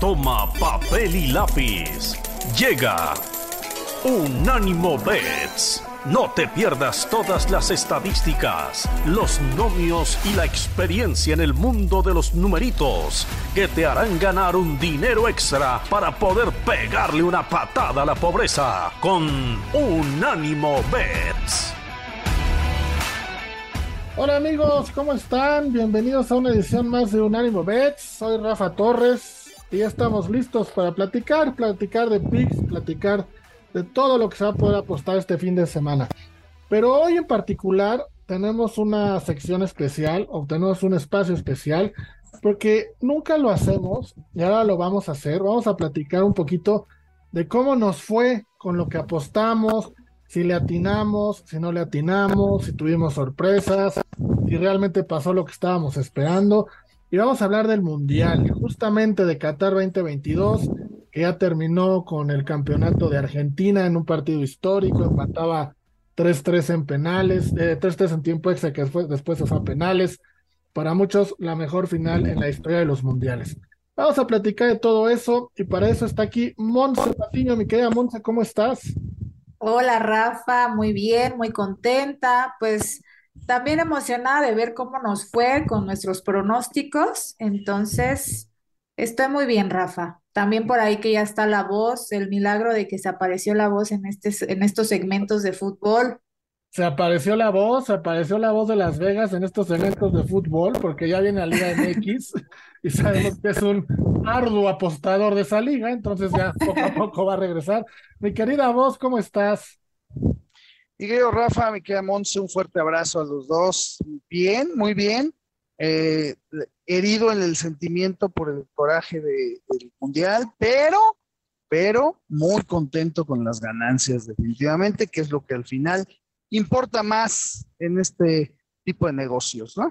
Toma papel y lápiz. Llega Unánimo Bets. No te pierdas todas las estadísticas, los nomios y la experiencia en el mundo de los numeritos que te harán ganar un dinero extra para poder pegarle una patada a la pobreza con Unánimo Bets. Hola amigos, ¿cómo están? Bienvenidos a una edición más de Unánimo Bets. Soy Rafa Torres y ya estamos listos para platicar, platicar de picks, platicar de todo lo que se va a poder apostar este fin de semana. Pero hoy en particular tenemos una sección especial o tenemos un espacio especial porque nunca lo hacemos y ahora lo vamos a hacer. Vamos a platicar un poquito de cómo nos fue con lo que apostamos, si le atinamos, si no le atinamos, si tuvimos sorpresas, si realmente pasó lo que estábamos esperando. Y vamos a hablar del Mundial, justamente de Qatar 2022, que ya terminó con el campeonato de Argentina en un partido histórico, empataba 3-3 en penales, 3-3 eh, en tiempo extra, que después, después se fue a penales. Para muchos, la mejor final en la historia de los mundiales. Vamos a platicar de todo eso y para eso está aquí Monse Patiño, mi querida Monse, ¿cómo estás? Hola Rafa, muy bien, muy contenta, pues también emocionada de ver cómo nos fue con nuestros pronósticos. Entonces, estoy muy bien, Rafa. También por ahí que ya está la voz, el milagro de que se apareció la voz en, este, en estos segmentos de fútbol. Se apareció la voz, se apareció la voz de Las Vegas en estos segmentos de fútbol, porque ya viene la Liga MX y sabemos que es un arduo apostador de esa liga, entonces ya poco a poco va a regresar. Mi querida voz, ¿cómo estás? Y querido Rafa, mi querida Monse, un fuerte abrazo a los dos. Bien, muy bien. Eh, herido en el sentimiento por el coraje del Mundial, pero, pero muy contento con las ganancias definitivamente, que es lo que al final importa más en este tipo de negocios, ¿no?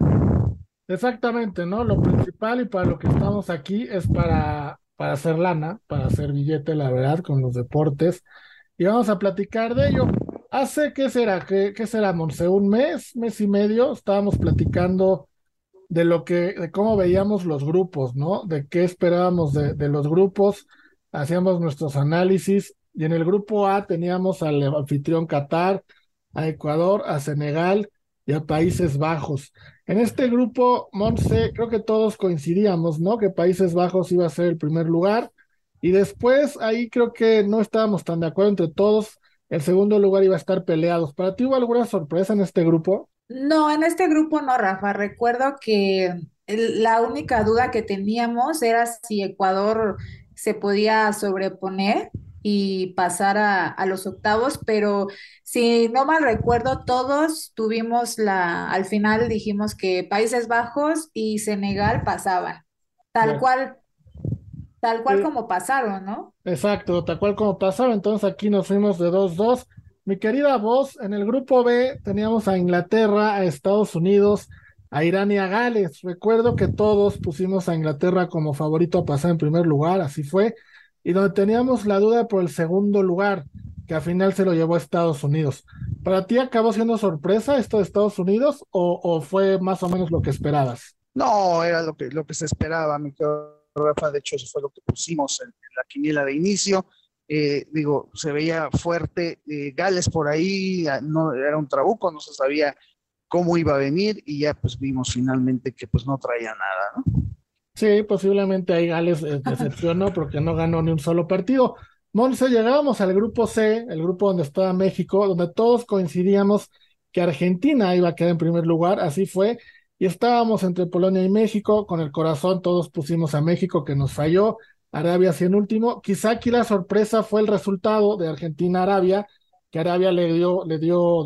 Exactamente, ¿no? Lo principal y para lo que estamos aquí es para, para hacer lana, para hacer billete, la verdad, con los deportes. Y vamos a platicar de ello. Hace, ¿qué será? ¿Qué, será, Monse? Un mes, mes y medio, estábamos platicando de lo que, de cómo veíamos los grupos, ¿no? De qué esperábamos de, de los grupos, hacíamos nuestros análisis, y en el grupo A teníamos al anfitrión Qatar, a Ecuador, a Senegal y a Países Bajos. En este grupo, Monse, creo que todos coincidíamos, ¿no? Que Países Bajos iba a ser el primer lugar. Y después ahí creo que no estábamos tan de acuerdo entre todos el segundo lugar iba a estar peleados. ¿Para ti hubo alguna sorpresa en este grupo? No, en este grupo no, Rafa. Recuerdo que la única duda que teníamos era si Ecuador se podía sobreponer y pasar a, los octavos, pero si no mal recuerdo, todos tuvimos la, al final dijimos que Países Bajos y Senegal pasaban, tal cual Tal cual como pasaron, ¿no? Exacto, tal cual como pasaron. Entonces aquí nos fuimos de 2-2. Mi querida voz, en el grupo B teníamos a Inglaterra, a Estados Unidos, a Irán y a Gales. Recuerdo que todos pusimos a Inglaterra como favorito a pasar en primer lugar, así fue. Y donde teníamos la duda por el segundo lugar, que al final se lo llevó a Estados Unidos. ¿Para ti acabó siendo sorpresa esto de Estados Unidos o, o fue más o menos lo que esperabas? No, era lo que, lo que se esperaba, mi querido Rafa, de hecho eso fue lo que pusimos en, la quiniela de inicio. Eh, digo, se veía fuerte, eh, Gales por ahí, no era un trabuco, no se sabía cómo iba a venir y ya pues vimos finalmente que pues no traía nada, ¿no? Sí, posiblemente ahí Gales eh, decepcionó porque no ganó ni un solo partido. Monse, llegábamos al grupo C, el grupo donde estaba México, donde todos coincidíamos que Argentina iba a quedar en primer lugar, así fue, y estábamos entre Polonia y México, con el corazón todos pusimos a México que nos falló, Arabia sí en último, quizá aquí la sorpresa fue el resultado de Argentina-Arabia, que Arabia le dio, le dio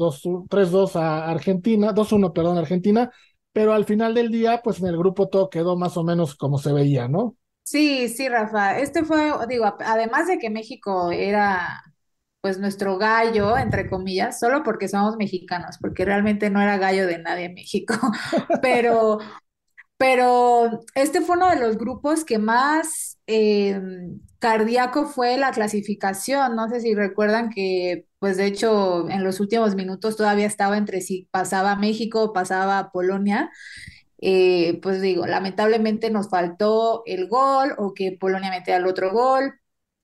3-2 a Argentina, 2-1, perdón, a Argentina, pero al final del día, pues en el grupo todo quedó más o menos como se veía, ¿no? Sí, sí, Rafa. Este fue, digo, además de que México era pues nuestro gallo, entre comillas, solo porque somos mexicanos, porque realmente no era gallo de nadie en México, pero, pero este fue uno de los grupos que más eh, cardíaco fue la clasificación. No sé si recuerdan que, pues de hecho, en los últimos minutos todavía estaba entre si pasaba México o pasaba Polonia. eh, pues digo, lamentablemente nos faltó el gol o que Polonia metiera el otro gol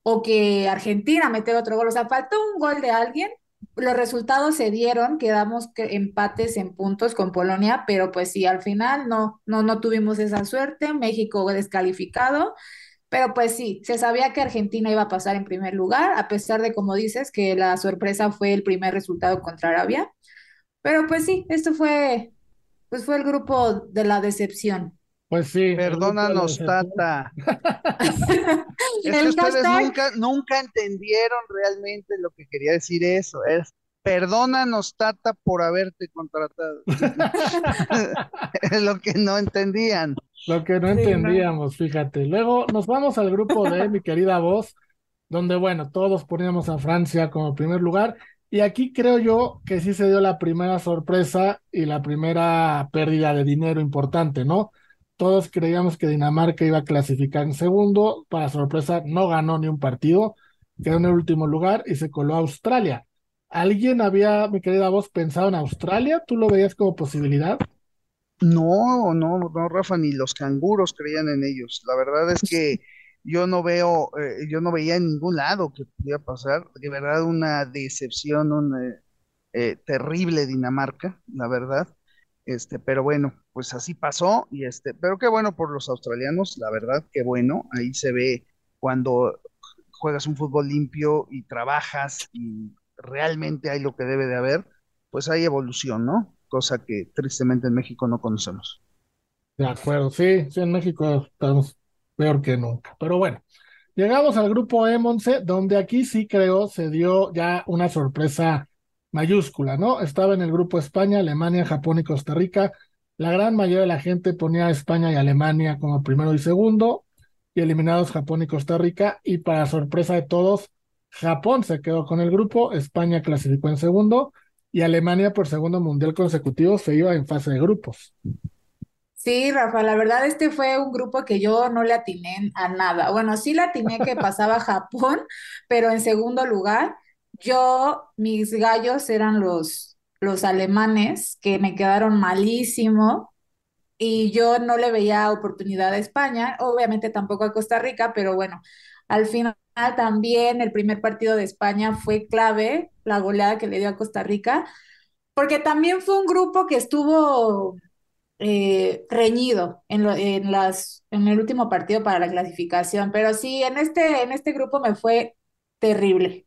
o que Argentina metiera otro gol, o sea, faltó un gol de alguien. Los resultados se dieron, quedamos empates en puntos con Polonia, pero pues sí, al final no, no, no tuvimos esa suerte. México descalificado. Pero pues sí, se sabía que Argentina iba a pasar en primer lugar, a pesar de, como dices, que la sorpresa fue el primer resultado contra Arabia. Pero pues sí, esto fue, pues fue el grupo de la decepción. Pues sí. Perdónanos, Tata. es que ustedes nunca, nunca entendieron realmente lo que quería decir eso. Es perdónanos, Tata, por haberte contratado. es lo que no entendían. Lo que no entendíamos, fíjate. Luego nos vamos al grupo de mi querida voz, donde, bueno, todos poníamos a Francia como primer lugar. Y aquí creo yo que sí se dio la primera sorpresa y la primera pérdida de dinero importante, ¿no? Todos creíamos que Dinamarca iba a clasificar en segundo, para sorpresa no ganó ni un partido, quedó en el último lugar y se coló a Australia. ¿Alguien había, mi querida voz, pensado en Australia? ¿Tú lo veías como posibilidad? No, no, no, Rafa, ni los canguros creían en ellos. La verdad es que yo no veo, eh, yo no veía en ningún lado que pudiera pasar. De verdad, una decepción, un eh, eh, terrible Dinamarca, la verdad. Este, pero bueno, pues así pasó y este, pero qué bueno por los australianos, la verdad, qué bueno. Ahí se ve cuando juegas un fútbol limpio y trabajas y realmente hay lo que debe de haber, pues hay evolución, ¿no? cosa que tristemente en México no conocemos. De acuerdo, sí, sí, en México estamos peor que nunca. Pero bueno, llegamos al grupo E11, donde aquí sí creo se dio ya una sorpresa mayúscula, ¿no? Estaba en el grupo España, Alemania, Japón y Costa Rica. La gran mayoría de la gente ponía España y Alemania como primero y segundo, y eliminados Japón y Costa Rica. Y para sorpresa de todos, Japón se quedó con el grupo, España clasificó en segundo y Alemania por segundo mundial consecutivo se iba en fase de grupos. Sí, Rafa, la verdad este fue un grupo que yo no le atiné a nada. Bueno, sí le atiné que pasaba Japón, pero en segundo lugar, yo, mis gallos eran los, los alemanes, que me quedaron malísimo, y yo no le veía oportunidad a España, obviamente tampoco a Costa Rica, pero bueno, al final también el primer partido de España fue clave, la goleada que le dio a Costa Rica, porque también fue un grupo que estuvo eh, reñido en, en, las, en el último partido para la clasificación, pero sí, en este, en este grupo me fue terrible.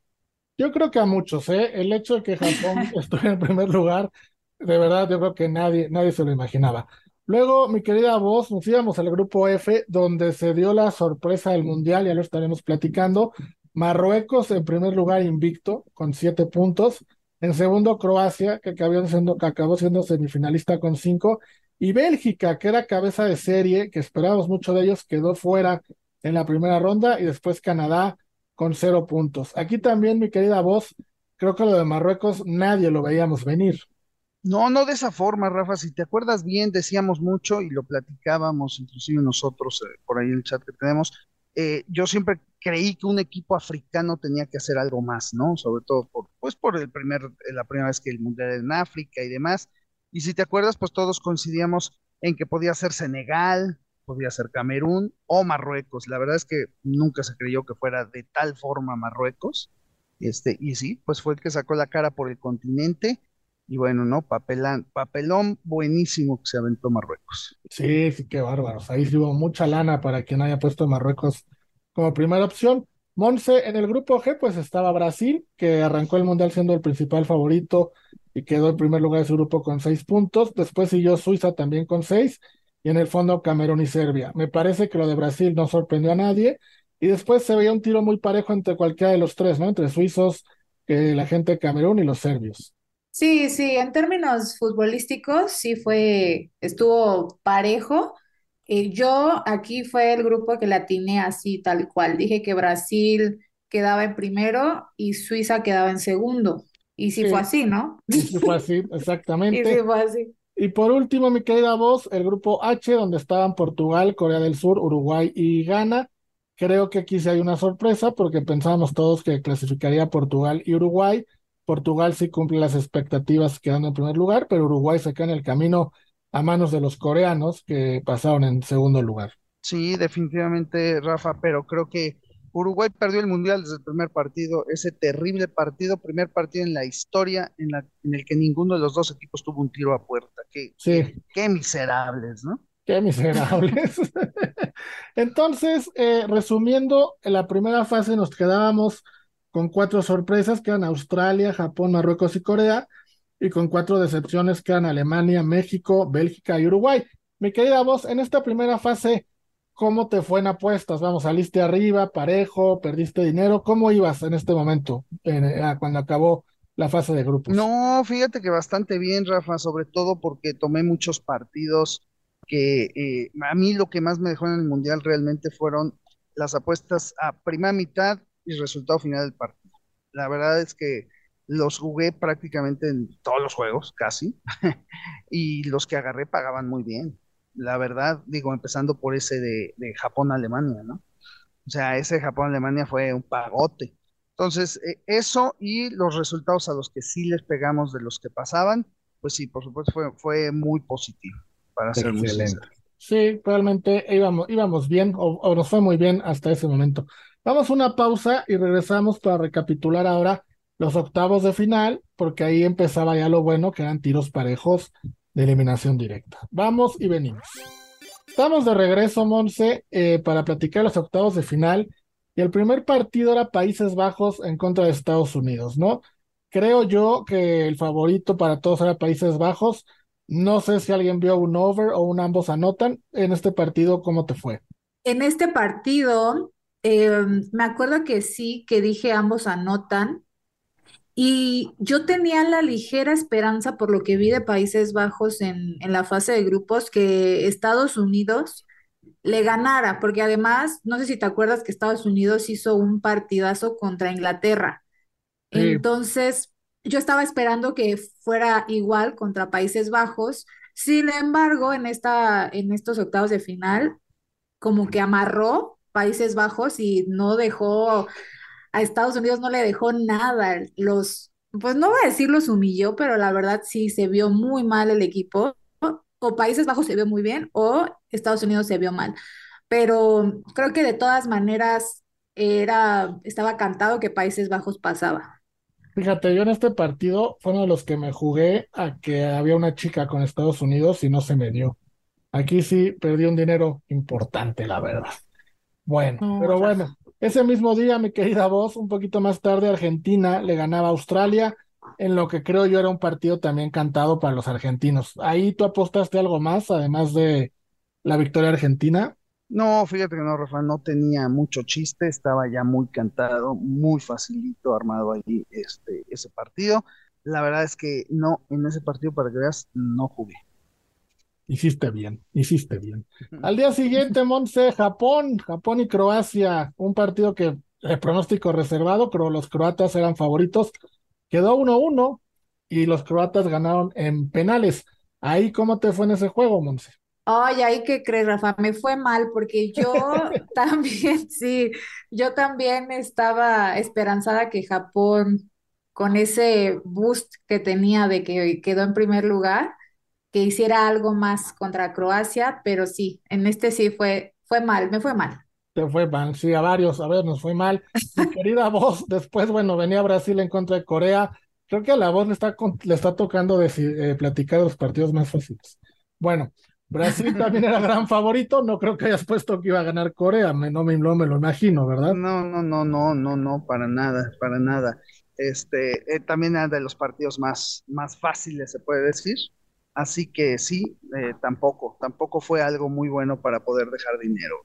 Yo creo que a muchos, ¿eh? El hecho de que Japón estuviera en primer lugar, de verdad, yo creo que nadie, nadie se lo imaginaba. Luego, mi querida voz, nos íbamos al grupo F, donde se dio la sorpresa del Mundial, ya lo estaremos platicando. Marruecos en primer lugar invicto, con siete puntos. En segundo, Croacia, que acabó siendo, que acabó siendo semifinalista con cinco. Y Bélgica, que era cabeza de serie, que esperábamos mucho de ellos, quedó fuera en la primera ronda. Y después Canadá con cero puntos. Aquí también, mi querida voz, creo que lo de Marruecos nadie lo veíamos venir. No, no de esa forma, Rafa. Si te acuerdas bien, decíamos mucho y lo platicábamos, inclusive nosotros eh, por ahí en el chat que tenemos. Eh, yo siempre creí que un equipo africano tenía que hacer algo más, ¿no? Sobre todo por, pues por el primer, eh, la primera vez que el mundial en África y demás. Y si te acuerdas, pues todos coincidíamos en que podía ser Senegal, podía ser Camerún o Marruecos. La verdad es que nunca se creyó que fuera de tal forma Marruecos. Este, y sí, pues fue el que sacó la cara por el continente y bueno, ¿no? Papelán, papelón buenísimo que se aventó Marruecos. Sí, sí, qué bárbaros. Ahí sí hubo mucha lana para quien haya puesto Marruecos como primera opción. Monse, en el grupo G, pues estaba Brasil, que arrancó el Mundial siendo el principal favorito y quedó en primer lugar de su grupo con seis puntos. Después siguió Suiza también con seis y en el fondo Camerún y Serbia. Me parece que lo de Brasil no sorprendió a nadie y después se veía un tiro muy parejo entre cualquiera de los tres, ¿no? Entre suizos, eh, la gente de Camerún y los serbios. Sí, sí, en términos futbolísticos sí fue, estuvo parejo. Eh, yo aquí fue el grupo que la atiné así, tal cual. Dije que Brasil quedaba en primero y Suiza quedaba en segundo. Y sí, fue así, ¿no? Y sí fue así, exactamente. Y sí fue así. Y por último, mi querida voz, el grupo H, donde estaban Portugal, Corea del Sur, Uruguay y Ghana. Creo que aquí sí hay una sorpresa porque pensábamos todos que clasificaría Portugal y Uruguay Portugal sí cumple las expectativas quedando en primer lugar, pero Uruguay se queda en el camino a manos de los coreanos que pasaron en segundo lugar. Sí, definitivamente, Rafa, pero creo que Uruguay perdió el Mundial desde el primer partido, ese terrible partido, primer partido en la historia en, la, en el que ninguno de los dos equipos tuvo un tiro a puerta. Qué, Sí, qué miserables, ¿no? qué miserables. Entonces, eh, resumiendo, en la primera fase nos quedábamos con cuatro sorpresas, que eran Australia, Japón, Marruecos y Corea, y con cuatro decepciones, que eran Alemania, México, Bélgica y Uruguay. Mi querida voz, en esta primera fase, ¿cómo te fue en apuestas? Vamos, saliste arriba, parejo, perdiste dinero. ¿Cómo ibas en este momento, en- eh, cuando acabó la fase de grupos? No, fíjate que bastante bien, Rafa, sobre todo porque tomé muchos partidos que eh, a mí lo que más me dejó en el Mundial realmente fueron las apuestas a primera mitad y resultado final del partido. La verdad es que los jugué prácticamente en todos los juegos, casi, y los que agarré pagaban muy bien. La verdad, digo, empezando por ese de, de Japón-Alemania, ¿no? O sea, ese de Japón-Alemania fue un pagote. Entonces, eh, eso y los resultados a los que sí les pegamos de los que pasaban, pues sí, por supuesto, fue, fue muy positivo, para ser muy Excelente. sincero. Sí, realmente íbamos, íbamos bien, o, o nos fue muy bien hasta ese momento. Vamos a una pausa y regresamos para recapitular ahora los octavos de final, porque ahí empezaba ya lo bueno, que eran tiros parejos eliminación directa. Vamos y venimos. Estamos de regreso, Monse, eh, para platicar los octavos de final. Y el primer partido era Países Bajos en contra de Estados Unidos, ¿no? Creo yo que el favorito para todos era Países Bajos. No sé si alguien vio un over o un ambos anotan. En este partido, ¿cómo te fue? En este partido, eh, me acuerdo que sí, que dije ambos anotan. Y yo tenía la ligera esperanza, por lo que vi de Países Bajos en, en la fase de grupos, que Estados Unidos le ganara, porque además, no sé si te acuerdas que Estados Unidos hizo un partidazo contra Inglaterra. Sí, Entonces, yo estaba esperando que fuera igual contra Países Bajos. Sin embargo, en esta, en estos octavos de final, como que amarró Países Bajos y no dejó a Estados Unidos, no le dejó nada. Los, pues no voy a decir los humilló, pero la verdad sí se vio muy mal el equipo. O Países Bajos se vio muy bien, o Estados Unidos se vio mal. Pero creo que de todas maneras era, estaba cantado que Países Bajos pasaba. fíjate, yo en este partido fue uno de los que me jugué a que había una chica con Estados Unidos y no se me dio. Aquí sí perdí un dinero importante, la verdad. Bueno, No, pero bueno, ese mismo día, mi querida voz, un poquito más tarde, Argentina le ganaba a Australia, en lo que creo yo era un partido también cantado para los argentinos. Ahí tú apostaste algo más, además de la victoria argentina. No, fíjate que no, Rafa, no tenía mucho chiste, estaba ya muy cantado, muy facilito armado ahí este, ese partido. La verdad es que no, en ese partido, para que veas, no jugué. Hiciste bien, hiciste bien. Al día siguiente, Monse, Japón, Japón y Croacia, un partido que el pronóstico reservado, pero los croatas eran favoritos. Quedó 1-1 y los croatas ganaron en penales. Ahí, ¿cómo te fue en ese juego, Monse? Ay, ahí qué crees, Rafa, me fue mal porque yo también, sí, yo también estaba esperanzada que Japón, con ese boost que tenía de que quedó en primer lugar, que hiciera algo más contra Croacia, pero sí, en este sí fue, fue mal, me fue mal. Te fue mal, sí, a varios, a ver, nos fue mal. Mi querida voz, después, bueno, venía Brasil en contra de Corea. Creo que a la voz le está, con- le está tocando deci- eh, platicar los partidos más fáciles. Bueno, Brasil también era gran favorito, no creo que hayas puesto que iba a ganar Corea, me- no me, no me lo imagino, ¿verdad? No, no, no, no, no, no, para nada, para nada. Este, eh, también era de los partidos más, más fáciles, se puede decir. Así que sí, eh, tampoco, tampoco fue algo muy bueno para poder dejar dinero.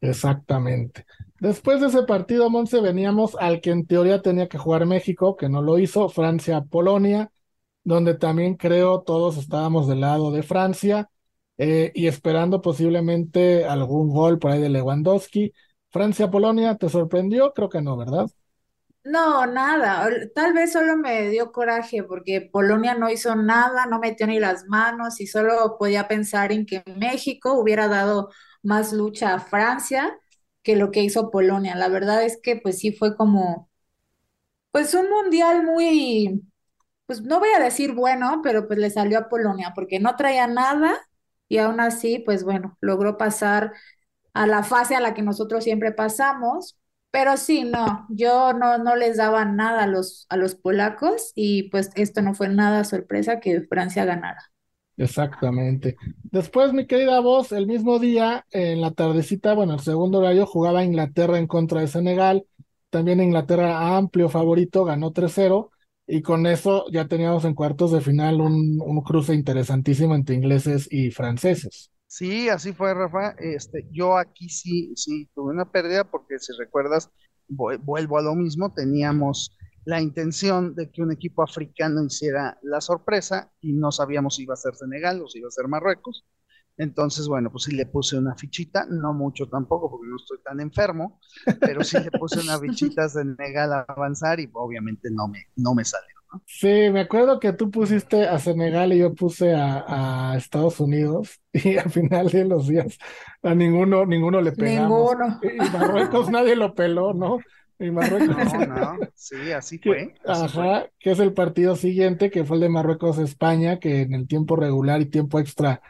Exactamente. Después de ese partido, Monse, veníamos al que en teoría tenía que jugar México, que no lo hizo, Francia-Polonia, donde también creo todos estábamos del lado de Francia eh, y esperando posiblemente algún gol por ahí de Lewandowski. Francia-Polonia, ¿te sorprendió? Creo que no, ¿verdad? No, nada, tal vez solo me dio coraje porque Polonia no hizo nada, no metió ni las manos y solo podía pensar en que México hubiera dado más lucha a Francia que lo que hizo Polonia. La verdad es que pues sí fue como, pues un mundial muy, pues no voy a decir bueno, pero pues le salió a Polonia porque no traía nada y aún así, pues bueno, logró pasar a la fase a la que nosotros siempre pasamos. Pero sí, no, yo no, no les daba nada a los, a los polacos y pues esto no fue nada sorpresa que Francia ganara. Exactamente. Después, mi querida voz, el mismo día, en la tardecita, bueno, el segundo horario, jugaba Inglaterra en contra de Senegal. También Inglaterra, amplio favorito, ganó 3-0. Y con eso ya teníamos en cuartos de final un, un cruce interesantísimo entre ingleses y franceses. Sí, así fue, Rafa. Este, yo aquí sí, sí tuve una pérdida porque si recuerdas, vuelvo a lo mismo, teníamos la intención de que un equipo africano hiciera la sorpresa y no sabíamos si iba a ser Senegal o si iba a ser Marruecos. Entonces, bueno, pues sí le puse una fichita, no mucho tampoco porque no estoy tan enfermo, pero sí le puse una fichita a Senegal a avanzar y obviamente no me, no me salió. Sí, me acuerdo que tú pusiste a Senegal y yo puse a, a, Estados Unidos y al final de los días a ninguno, ninguno le pegamos. Ninguno. Y Marruecos nadie lo peló, ¿no? Y Marruecos. No, no, sí, así fue. Así ajá, fue. que es el partido siguiente, que fue el de Marruecos-España, que en el tiempo regular y tiempo extra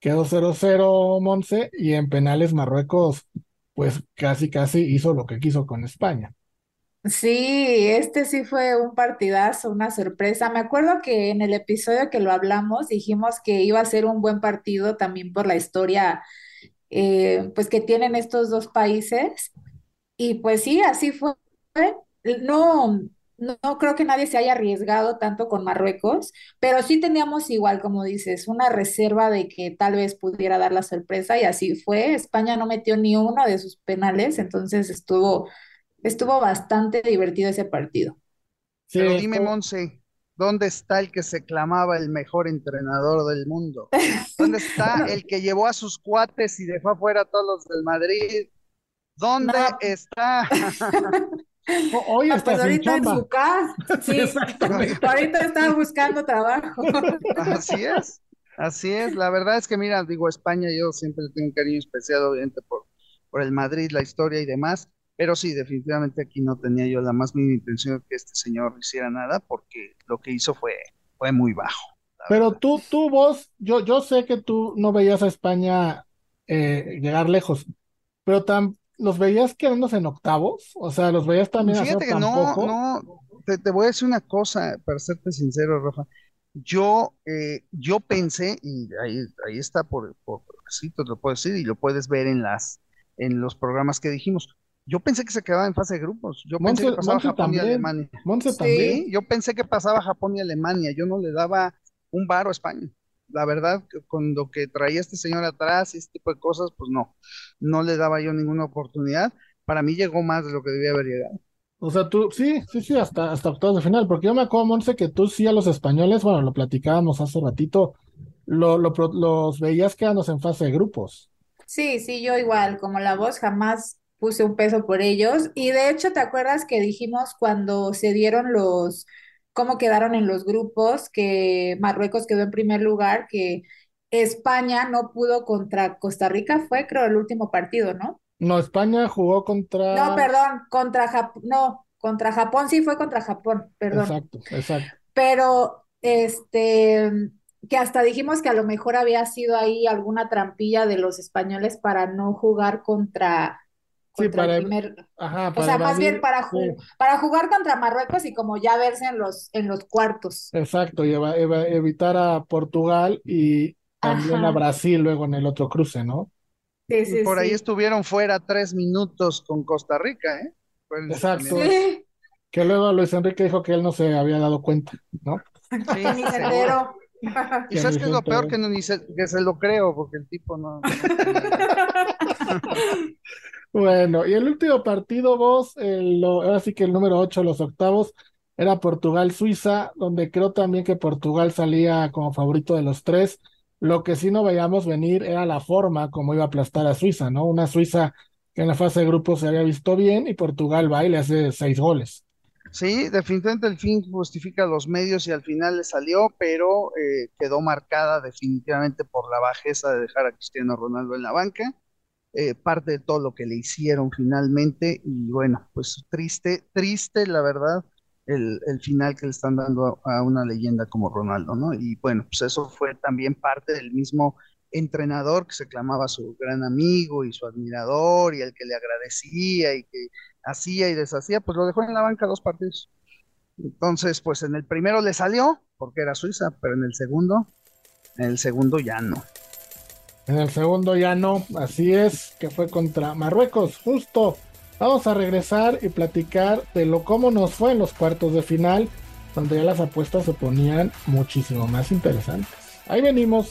quedó 0-0 Monse, y en penales Marruecos, pues casi, casi hizo lo que quiso con España. Sí, este sí fue un partidazo, una sorpresa. Me acuerdo que en el episodio que lo hablamos dijimos que iba a ser un buen partido también por la historia eh, pues que tienen estos dos países. Y pues sí, así fue. No, no creo que nadie se haya arriesgado tanto con Marruecos, pero sí teníamos igual, como dices, una reserva de que tal vez pudiera dar la sorpresa y así fue. España no metió ni uno de sus penales, entonces estuvo, estuvo bastante divertido ese partido. Sí, pero dime, Monse, ¿dónde está el que se clamaba el mejor entrenador del mundo? ¿Dónde está el que llevó a sus cuates y dejó afuera a todos los del Madrid? ¿Dónde no. está? Hoy está pues ahorita en su casa. Sí, ahorita está buscando trabajo. Así es, así es. La verdad es que, mira, digo, España, yo siempre tengo un cariño especial, obviamente, por, por el Madrid, la historia y demás. Pero sí, definitivamente aquí no tenía yo la más mínima intención de que este señor hiciera nada, porque lo que hizo fue, fue muy bajo. Pero tú, tú, vos, yo, yo sé que tú no veías a España eh, llegar lejos, pero tan, ¿los veías quedándose en octavos? O sea, ¿los veías también Fíjate que no, no, te, te, voy a decir una cosa, para serte sincero, Rafa. Yo, eh, yo pensé, y ahí, ahí está por, por, sí, te lo puedo decir, y lo puedes ver en las, en los programas que dijimos. Yo pensé que se quedaba en fase de grupos. Yo pensé que pasaba Japón también. y Alemania. Monse Sí, también. yo pensé que pasaba Japón y Alemania. Yo no le daba un varo a España. La verdad, con lo que traía este señor atrás y este tipo de cosas, pues no, no le daba yo ninguna oportunidad. Para mí llegó más de lo que debía haber llegado. O sea, tú, sí, sí, sí, hasta, hasta octavos de final, porque yo me acuerdo, Monse, que tú sí a los españoles, bueno, lo platicábamos hace ratito, lo, lo, los veías quedándose en fase de grupos. Sí, sí, yo igual, como la voz jamás puse un peso por ellos. Y de hecho, ¿te acuerdas que dijimos cuando se dieron los, cómo quedaron en los grupos, que Marruecos quedó en primer lugar, que España no pudo contra Costa Rica, fue creo el último partido, ¿no? No, España jugó No, contra... perdón, contra Japón, no, contra Japón, sí fue contra Japón, perdón. Exacto, exacto. Pero, este, que hasta dijimos que a lo mejor había sido ahí alguna trampilla de los españoles para no jugar contra, Sí, contra el para, primer, ajá, o para sea, más bien para, sí, para jugar contra Marruecos y como ya verse en los, en los cuartos. exacto, y eva- eva- evitar a Portugal y también a Brasil luego en el otro cruce, ¿no? sí, Y sí, por ahí estuvieron fuera tres minutos con Costa Rica, ¿eh? Exacto. Sí, que luego Luis Enrique dijo que él no se había dado cuenta, ¿no? Sí, ni se seguro. enteró. ¿Y Que sabes se es lo peor? Que, no, ni se, que se lo creo, porque el tipo no. Bueno, y el último partido, vos, el, lo- ahora sí que el número 8, los octavos, era Portugal-Suiza, donde creo también que Portugal salía como favorito de los tres. Lo que sí no veíamos venir era la forma como iba a aplastar a Suiza, ¿no? Una Suiza que en la fase de grupos se había visto bien y Portugal va y le hace seis goles. Sí, definitivamente el fin justifica los medios y al final le salió, pero eh, quedó marcada definitivamente por la bajeza de dejar a Cristiano Ronaldo en la banca, eh, parte de todo lo que le hicieron finalmente y bueno, pues triste, triste la verdad, el, final que le están dando a, una leyenda como Ronaldo, ¿no? Y bueno, pues eso fue también parte del mismo entrenador que se clamaba su gran amigo y su admirador y el que le agradecía y que hacía y deshacía, pues lo dejó en la banca dos partidos. Entonces, pues en el primero le salió, porque era Suiza, pero en el segundo, en el segundo ya no. En el segundo ya no, así es, que fue contra Marruecos, justo. Vamos a regresar y platicar de lo cómo nos fue en los cuartos de final, donde ya las apuestas se ponían muchísimo más interesantes. Ahí venimos.